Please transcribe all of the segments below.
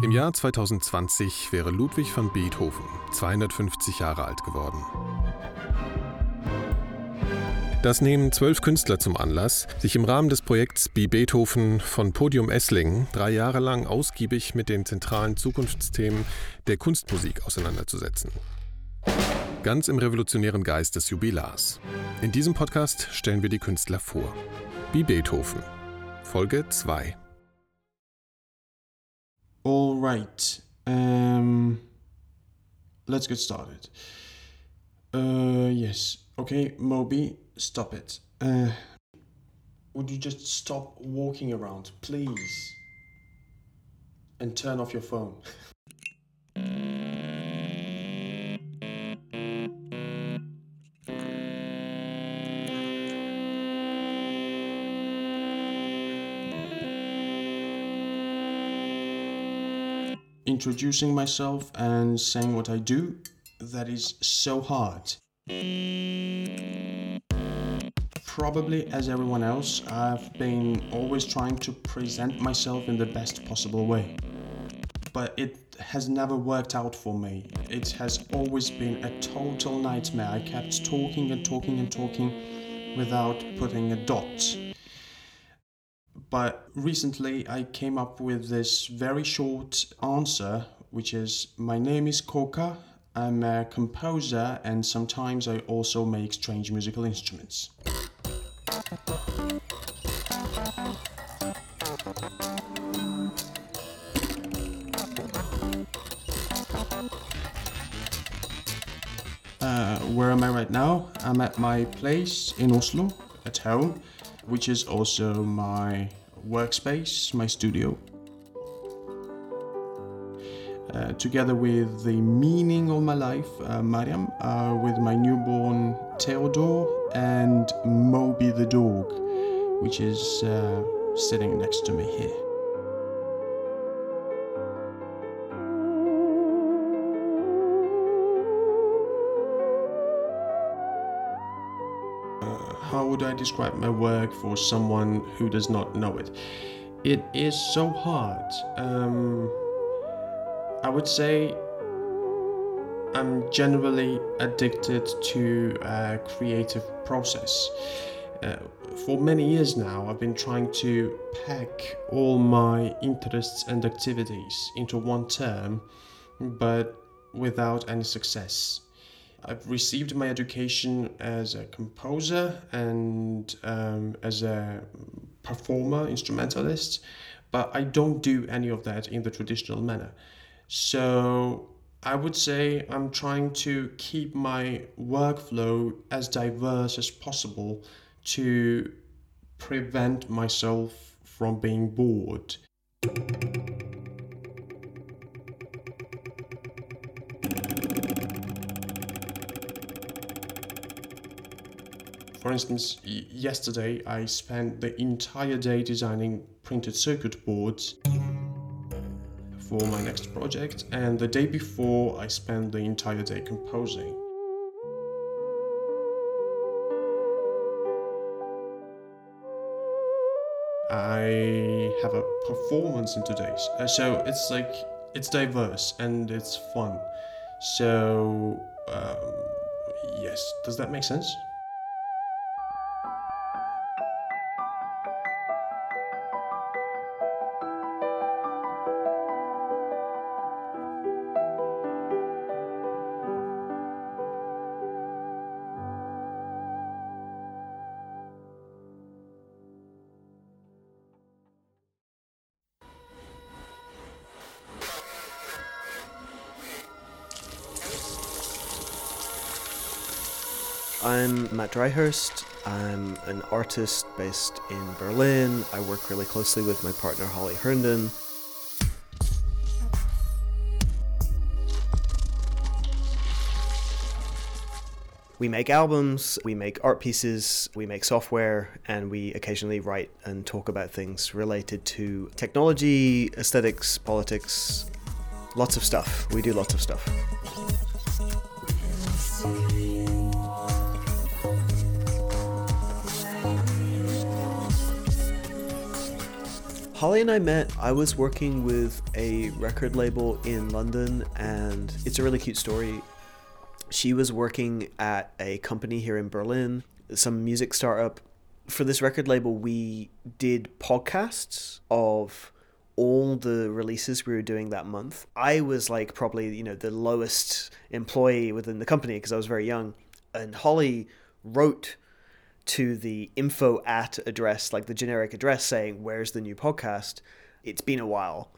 Im Jahr 2020 wäre Ludwig van Beethoven 250 Jahre alt geworden. Das nehmen zwölf Künstler zum Anlass, sich im Rahmen des Projekts Be Beethoven von Podium Esslingen drei Jahre lang ausgiebig mit den zentralen Zukunftsthemen der Kunstmusik auseinanderzusetzen. Ganz im revolutionären Geist des Jubilars. In diesem Podcast stellen wir die Künstler vor. Be Beethoven. Folge 2. All right. Um, let's get started. Uh, yes. Okay, Moby, stop it. Uh, would you just stop walking around, please? And turn off your phone. Introducing myself and saying what I do, that is so hard. Probably as everyone else, I've been always trying to present myself in the best possible way. But it has never worked out for me. It has always been a total nightmare. I kept talking and talking and talking without putting a dot. But recently I came up with this very short answer, which is My name is Koka. I'm a composer and sometimes I also make strange musical instruments. Uh, where am I right now? I'm at my place in Oslo, at home, which is also my workspace, my studio. Uh, together with the meaning of my life, uh, Mariam, uh, with my newborn Theodore, and Moby the dog, which is uh, sitting next to me here. Would I describe my work for someone who does not know it? It is so hard. Um, I would say I'm generally addicted to a creative process. Uh, for many years now, I've been trying to pack all my interests and activities into one term, but without any success. I've received my education as a composer and um, as a performer, instrumentalist, but I don't do any of that in the traditional manner. So I would say I'm trying to keep my workflow as diverse as possible to prevent myself from being bored. For instance, yesterday I spent the entire day designing printed circuit boards for my next project, and the day before I spent the entire day composing. I have a performance in today's, uh, so it's like it's diverse and it's fun. So um, yes, does that make sense? I'm Mat Dryhurst. I'm an artist based in Berlin. I work really closely with my partner Holly Herndon. We make albums, we make art pieces, we make software, and we occasionally write and talk about things related to technology, aesthetics, politics, lots of stuff. We do lots of stuff. Holly and I met, I was working with a record label in London, and it's a really cute story. She was working at a company here in Berlin, some music startup. For this record label, we did podcasts of all the releases we were doing that month. I was like probably, you know, the lowest employee within the company because I was very young. And Holly wrote to the info at address, like the generic address saying, Where's the new podcast? It's been a while.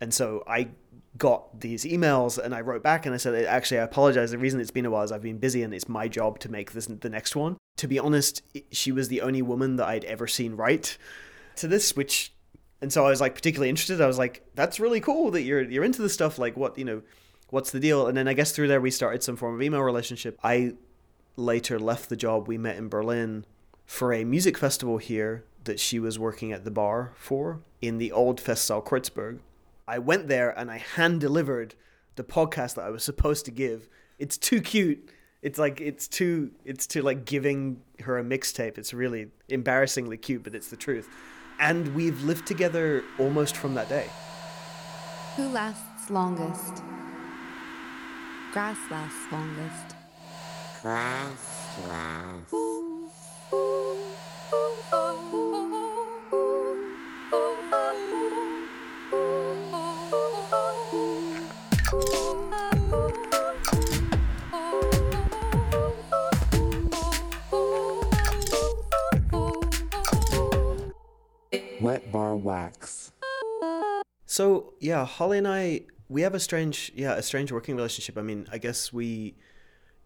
And so I got these emails and I wrote back and I said, Actually, I apologize. The reason it's been a while is I've been busy and it's my job to make this the next one. To be honest, she was the only woman that I'd ever seen write to this, which and so I was like particularly interested. I was like, that's really cool that you're you're into this stuff. Like, what you know, what's the deal? And then I guess through there we started some form of email relationship. I later left the job we met in Berlin for a music festival here that she was working at the bar for in the old Festsaal Kreuzberg. I went there and I hand delivered the podcast that I was supposed to give. It's too cute. It's like it's too it's too like giving her a mixtape. It's really embarrassingly cute, but it's the truth and we've lived together almost from that day. Who lasts longest? Grass lasts longest. Grass lasts. So yeah, Holly and I we have a strange yeah a strange working relationship. I mean, I guess we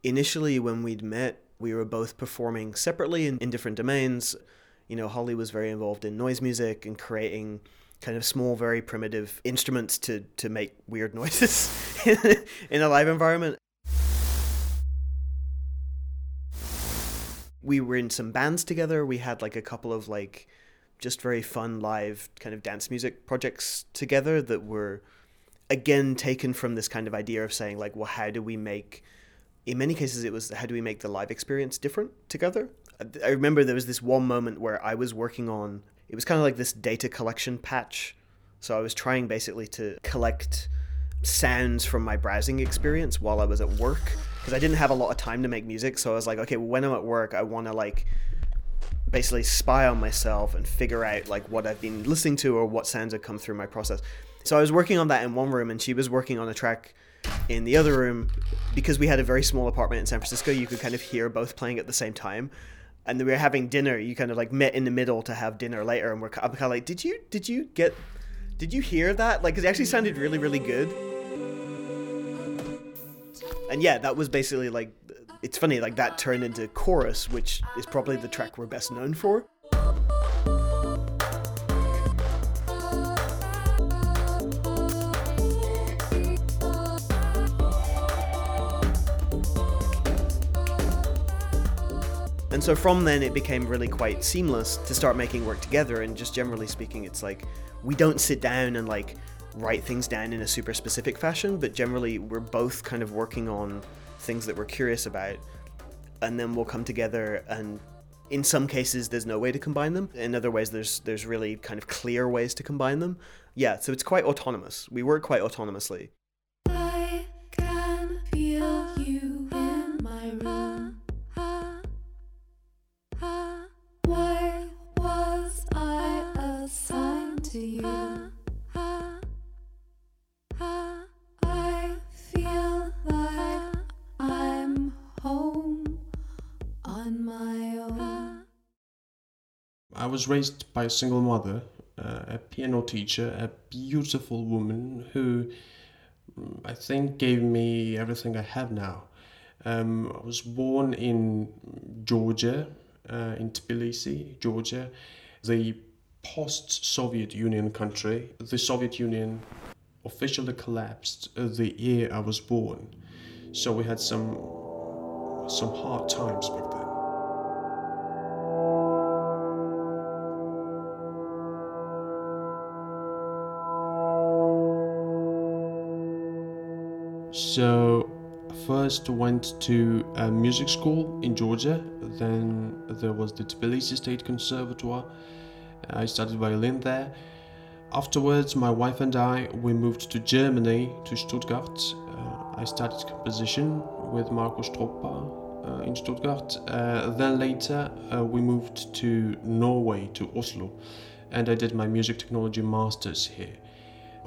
initially when we'd met we were both performing separately in, in different domains. You know, Holly was very involved in noise music and creating kind of small, very primitive instruments to to make weird noises in a live environment. We were in some bands together. We had like a couple of like just very fun live kind of dance music projects together that were again taken from this kind of idea of saying like well how do we make in many cases it was how do we make the live experience different together? I remember there was this one moment where i was working on it was kind of like this data collection patch. So i was trying basically to collect sounds from my browsing experience while i was at work because i didn't have a lot of time to make music. So i was like okay well, when i'm at work i want to like basically spy on myself and figure out like what I've been listening to or what sounds have come through my process. So I was working on that in one room and she was working on a track in the other room because we had a very small apartment in San Francisco. You could kind of hear both playing at the same time. And we were having dinner. You kind of like met in the middle to have dinner later and we're I'm kind of like did you did you get did you hear that? Like it actually sounded really really good. And yeah that was basically like it's funny, like that turned into chorus, which is probably the track we're best known for. And so from then it became really quite seamless to start making work together and just generally speaking it's like we don't sit down and like write things down in a super specific fashion, but generally we're both kind of working on things that we're curious about, and then we'll come together and in some cases there's no way to combine them. In other ways there's there's really kind of clear ways to combine them. Yeah so it's quite autonomous. We work quite autonomously I was raised by a single mother, uh, a piano teacher, a beautiful woman who mm, I think gave me everything I have now. Um, I was born in Georgia, uh, in Tbilisi, Georgia, the post Soviet Union country. The Soviet Union officially collapsed the year I was born. So we had some some hard times back then. So first went to a music school in Georgia. Then there was the Tbilisi State Conservatoire. I studied violin there. Afterwards, my wife and I we moved to Germany, to Stuttgart. Uh, I studied composition with Marco Stroppa uh, in Stuttgart. Uh, then later, uh, we moved to Norway, to Oslo, and I did my music technology masters here.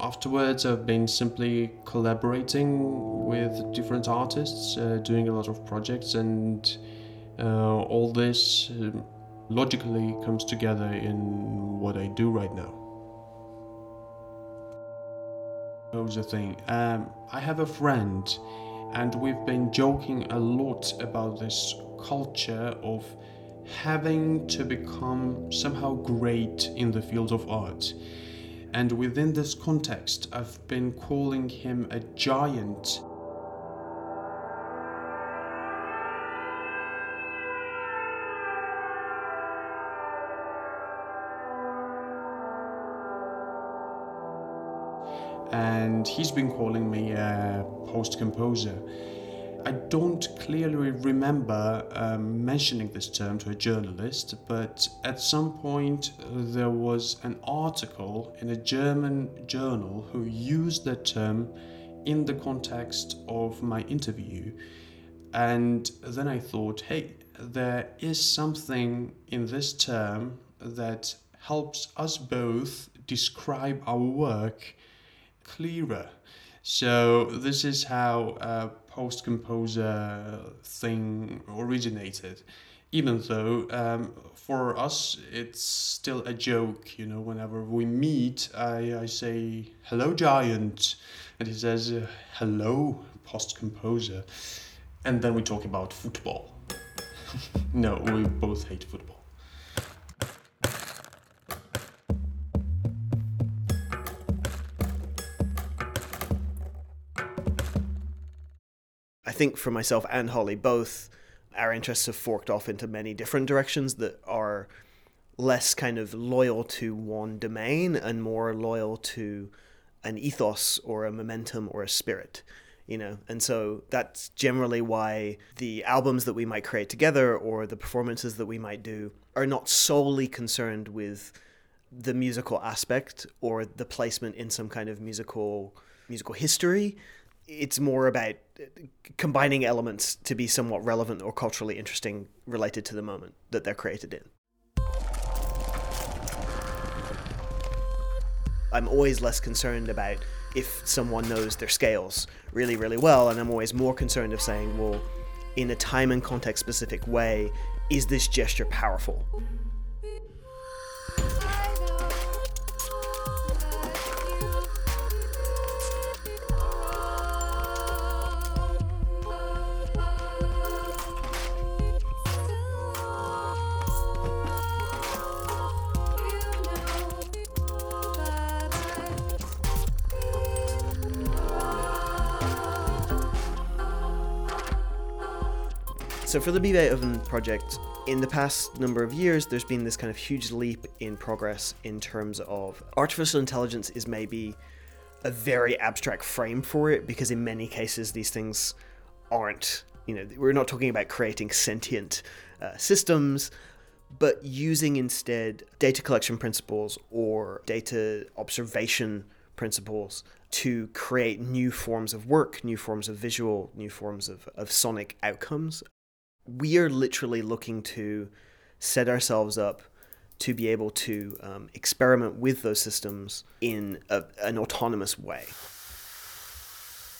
Afterwards, I've been simply collaborating with different artists, uh, doing a lot of projects, and uh, all this um, logically comes together in what I do right now. Here's the thing um, I have a friend, and we've been joking a lot about this culture of having to become somehow great in the field of art. And within this context, I've been calling him a giant. And he's been calling me a post composer. I don't clearly remember um, mentioning this term to a journalist, but at some point uh, there was an article in a German journal who used that term in the context of my interview. And then I thought, hey, there is something in this term that helps us both describe our work clearer. So this is how a post composer thing originated. Even though um, for us it's still a joke, you know. Whenever we meet, I, I say hello giant, and he says hello post composer, and then we talk about football. no, we both hate football. Think for myself and Holly, both our interests have forked off into many different directions that are less kind of loyal to one domain and more loyal to an ethos or a momentum or a spirit you know? And so that's generally why the albums that we might create together or the performances that we might do are not solely concerned with the musical aspect or the placement in some kind of musical musical history it's more about uh, combining elements to be somewhat relevant or culturally interesting related to the moment that they're created in. I'm always less concerned about if someone knows their scales really, really well, and I'm always more concerned of saying, well, in a time and context specific way, is this gesture powerful? So for the Be Beethoven project, in the past number of years, there's been this kind of huge leap in progress in terms of artificial intelligence is maybe a very abstract frame for it because in many cases these things aren't, you know, we're not talking about creating sentient uh, systems, but using instead data collection principles or data observation principles to create new forms of work, new forms of visual, new forms of, of sonic outcomes we are literally looking to set ourselves up to be able to um, experiment with those systems in a, an autonomous way.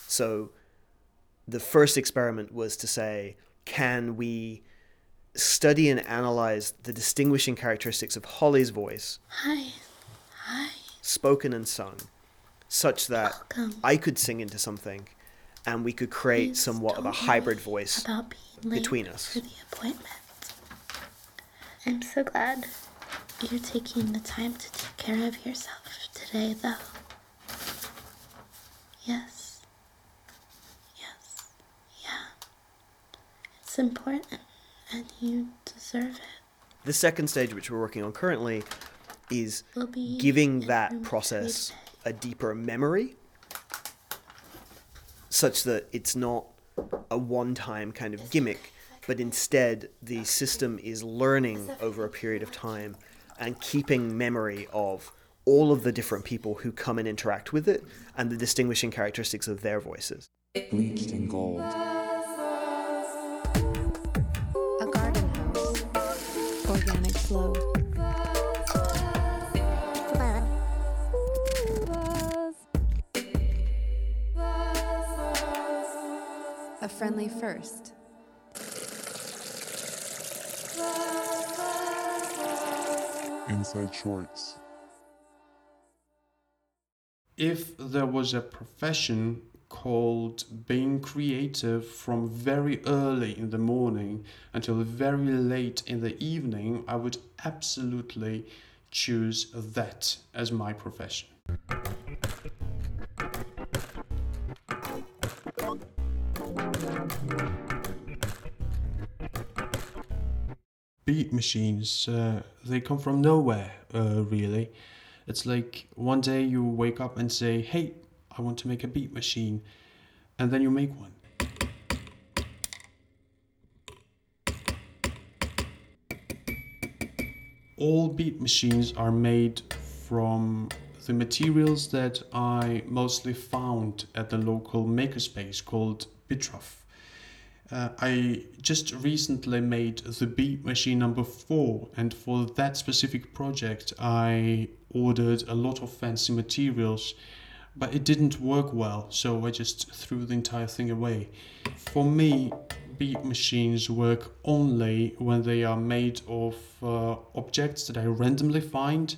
So, the first experiment was to say, can we study and analyze the distinguishing characteristics of Holly's voice, Hi. Hi. spoken and sung, such that Welcome. I could sing into something and we could create somewhat of a hybrid voice about being late between us. for the appointment. I'm so glad you're taking the time to take care of yourself today, though. Yes. Yes. Yeah. It's important, and you deserve it. The second stage, which we're working on currently, is We'll giving that process a deeper memory such that it's not a one time kind of gimmick, but instead the system is learning over a period of time and keeping memory of all of the different people who come and interact with it and the distinguishing characteristics of their voices. Bleached in gold. A garden house. Organic flow. A friendly first. Inside shorts. if there was a profession called being creative from very early in the morning until very late in the evening, I would absolutely choose that as my profession. Beat machines, uh, they come from nowhere, uh, really. It's like one day you wake up and say, Hey, I want to make a beat machine. And then you make one. All beat machines are made from the materials that I mostly found at the local makerspace called Bitraf. Uh, I just recently made the beat machine number four, and for that specific project, I ordered a lot of fancy materials, but it didn't work well, so I just threw the entire thing away. For me, beat machines work only when they are made of uh, objects that I randomly find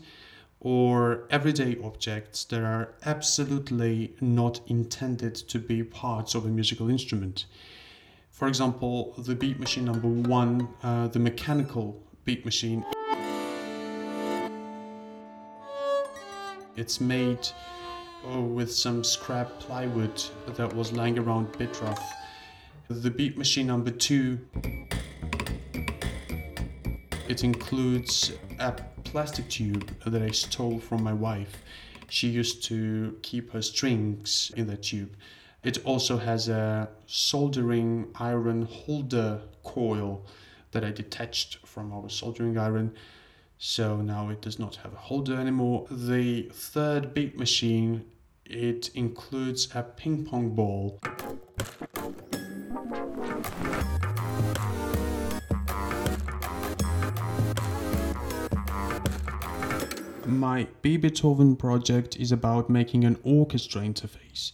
or everyday objects that are absolutely not intended to be parts of a musical instrument. For example, the beat machine number one, uh, the mechanical beat machine. It's made uh, with some scrap plywood that was lying around Bitraf. The beat machine number two, it includes a plastic tube that I stole from my wife. She used to keep her strings in that tube. It also has a soldering iron holder coil that I detached from our soldering iron. So now it does not have a holder anymore. The third beat machine, it includes a ping pong ball. My Be Beethoven project is about making an orchestra interface,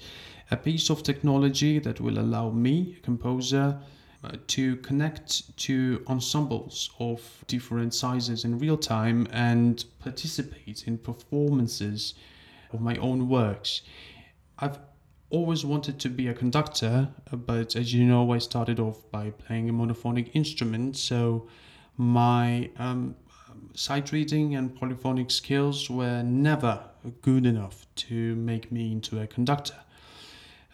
a piece of technology that will allow me, a composer, uh, to connect to ensembles of different sizes in real time and participate in performances of my own works. I've always wanted to be a conductor, uh, but as you know, I started off by playing a monophonic instrument, so my um, sight reading and polyphonic skills were never good enough to make me into a conductor.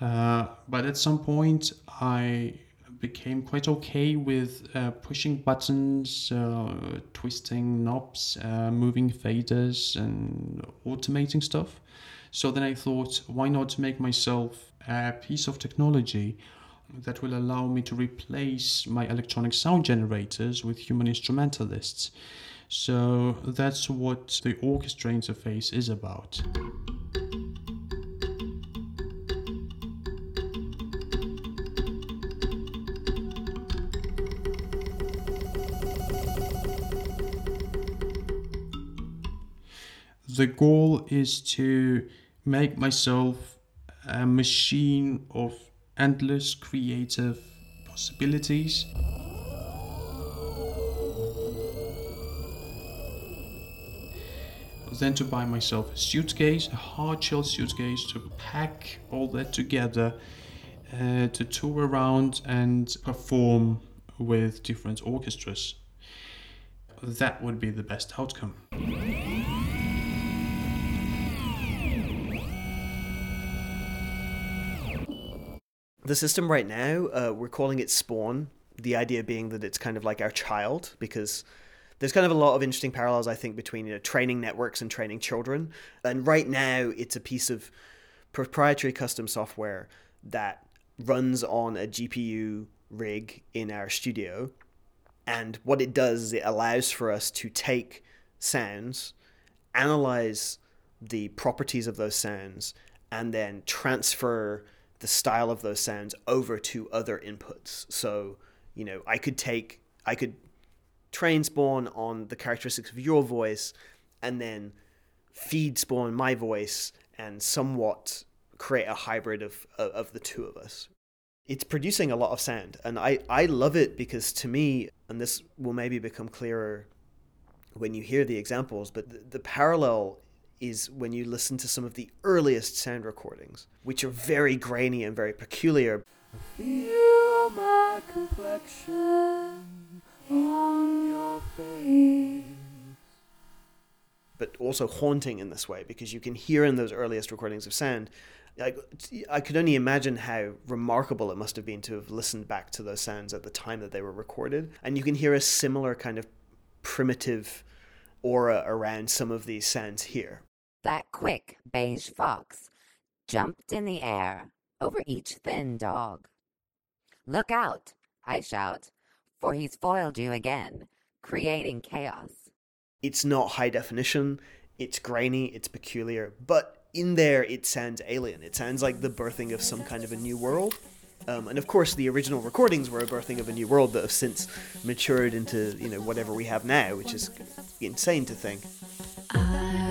Uh, but at some point, I became quite okay with uh, pushing buttons, uh, twisting knobs, uh, moving faders, and automating stuff. So then I thought, why not make myself a piece of technology that will allow me to replace my electronic sound generators with human instrumentalists? So that's what the orchestra interface is about. The goal is to make myself a machine of endless creative possibilities. Then to buy myself a suitcase, a hard shell suitcase, to pack all that together, uh, to tour around and perform with different orchestras. That would be the best outcome. The system right now, uh, we're calling it Spawn. The idea being that it's kind of like our child because there's kind of a lot of interesting parallels, I think, between you know training networks and training children. And right now, it's a piece of proprietary custom software that runs on a GPU rig in our studio. And what it does is it allows for us to take sounds, analyze the properties of those sounds and then transfer the style of those sounds over to other inputs. So, you know, I could take, I could train Spawn on the characteristics of your voice and then feed Spawn my voice and somewhat create a hybrid of, of, the two of us. It's producing a lot of sound, and I, I love it because to me, and this will maybe become clearer when you hear the examples, but the, the parallel is when you listen to some of the earliest sound recordings, which are very grainy and very peculiar. Feel my complexion on your face. but also haunting in this way because you can hear in those earliest recordings of sound. Like, I could only imagine how remarkable it must have been to have listened back to those sounds at the time that they were recorded. And you can hear a similar kind of primitive aura around some of these sounds here. That quick beige fox jumped in the air over each thin dog. Look out, I shout, for he's foiled you again, creating chaos. It's not high definition, it's grainy, it's peculiar, but in there it sounds alien. It sounds like the birthing of some kind of a new world. Um, and of course, the original recordings were a birthing of a new world that have since matured into you know whatever we have now, which is insane to think. I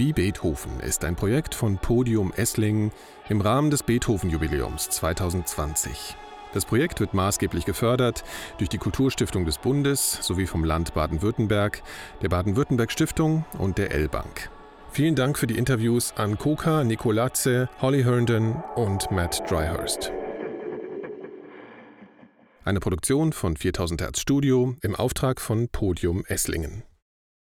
Wie Beethoven ist ein Projekt von Podium Esslingen im Rahmen des Beethoven-Jubiläums 2020. Das Projekt wird maßgeblich gefördert durch die Kulturstiftung des Bundes sowie vom Land Baden-Württemberg, der Baden-Württemberg-Stiftung und der L-Bank. Vielen Dank für die Interviews an Koka, Nicolatze, Holly Herndon und Matt Dryhurst. Eine Produktion von 4000 Hertz Studio im Auftrag von Podium Esslingen.